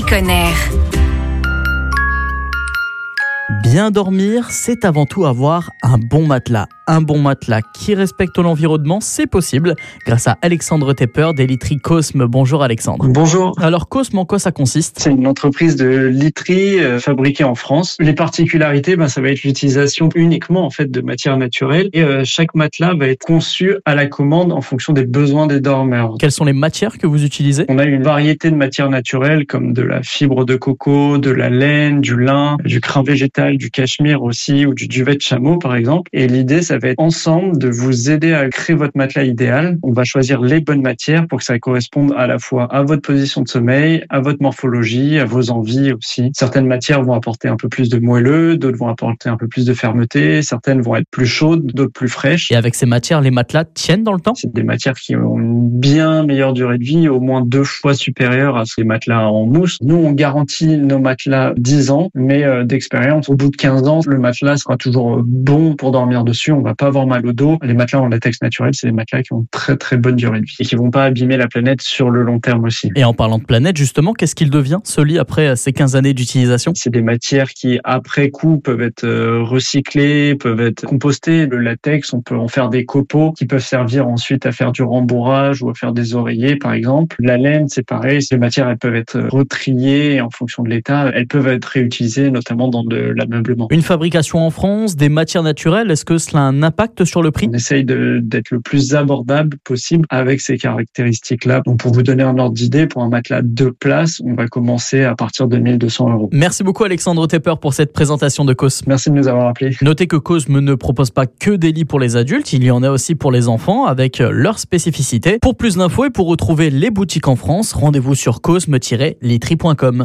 Boutique-Air. Bien dormir, c'est avant tout avoir un bon matelas. Un bon matelas qui respecte l'environnement, c'est possible grâce à Alexandre Tepper des literies Cosme. Bonjour Alexandre. Bonjour. Alors Cosme, en quoi ça consiste? C'est une entreprise de literie euh, fabriquée en France. Les particularités, ben, ça va être l'utilisation uniquement en fait de matières naturelles et euh, chaque matelas va être conçu à la commande en fonction des besoins des dormeurs. Quelles sont les matières que vous utilisez? On a une variété de matières naturelles comme de la fibre de coco, de la laine, du lin, du crin végétal, du cachemire aussi ou du duvet de chameau par exemple. Et l'idée, ça va être ensemble de vous aider à créer votre matelas idéal. On va choisir les bonnes matières pour que ça corresponde à la fois à votre position de sommeil, à votre morphologie, à vos envies aussi. Certaines matières vont apporter un peu plus de moelleux, d'autres vont apporter un peu plus de fermeté, certaines vont être plus chaudes, d'autres plus fraîches. Et avec ces matières, les matelas tiennent dans le temps? C'est des matières qui ont une bien meilleure durée de vie, au moins deux fois supérieure à ces matelas en mousse. Nous, on garantit nos matelas 10 ans, mais euh, d'expérience, au bout de 15 ans, le matelas sera toujours bon pour dormir dessus. On va pas avoir mal au dos. Les matelas en latex naturel, c'est des matelas qui ont très très bonne durée de vie et qui vont pas abîmer la planète sur le long terme aussi. Et en parlant de planète, justement, qu'est-ce qu'il devient ce lit après ces 15 années d'utilisation? C'est des matières qui, après coup, peuvent être euh, recyclées, peuvent être compostées. Le latex, on peut en faire des copeaux qui peuvent servir ensuite à faire du rembourrage ou à faire des oreillers, par exemple. La laine, c'est pareil. Ces matières, elles peuvent être retriées en fonction de l'état. Elles peuvent être réutilisées, notamment dans de l'ameublement. Une fabrication en France, des matières naturelles, est-ce que cela a un impact sur le prix? On essaye d'être le plus abordable possible avec ces caractéristiques-là. Donc, pour vous donner un ordre d'idée, pour un matelas deux places, on va commencer à partir de 1200 euros. Merci beaucoup Alexandre Tepper pour cette présentation de Cosme. Merci de nous avoir appelés. Notez que Cosme ne propose pas que des lits pour les adultes, il y en a aussi pour les enfants avec leurs spécificités. Pour plus d'infos et pour retrouver les boutiques en France, rendez-vous sur cosme-literie.com.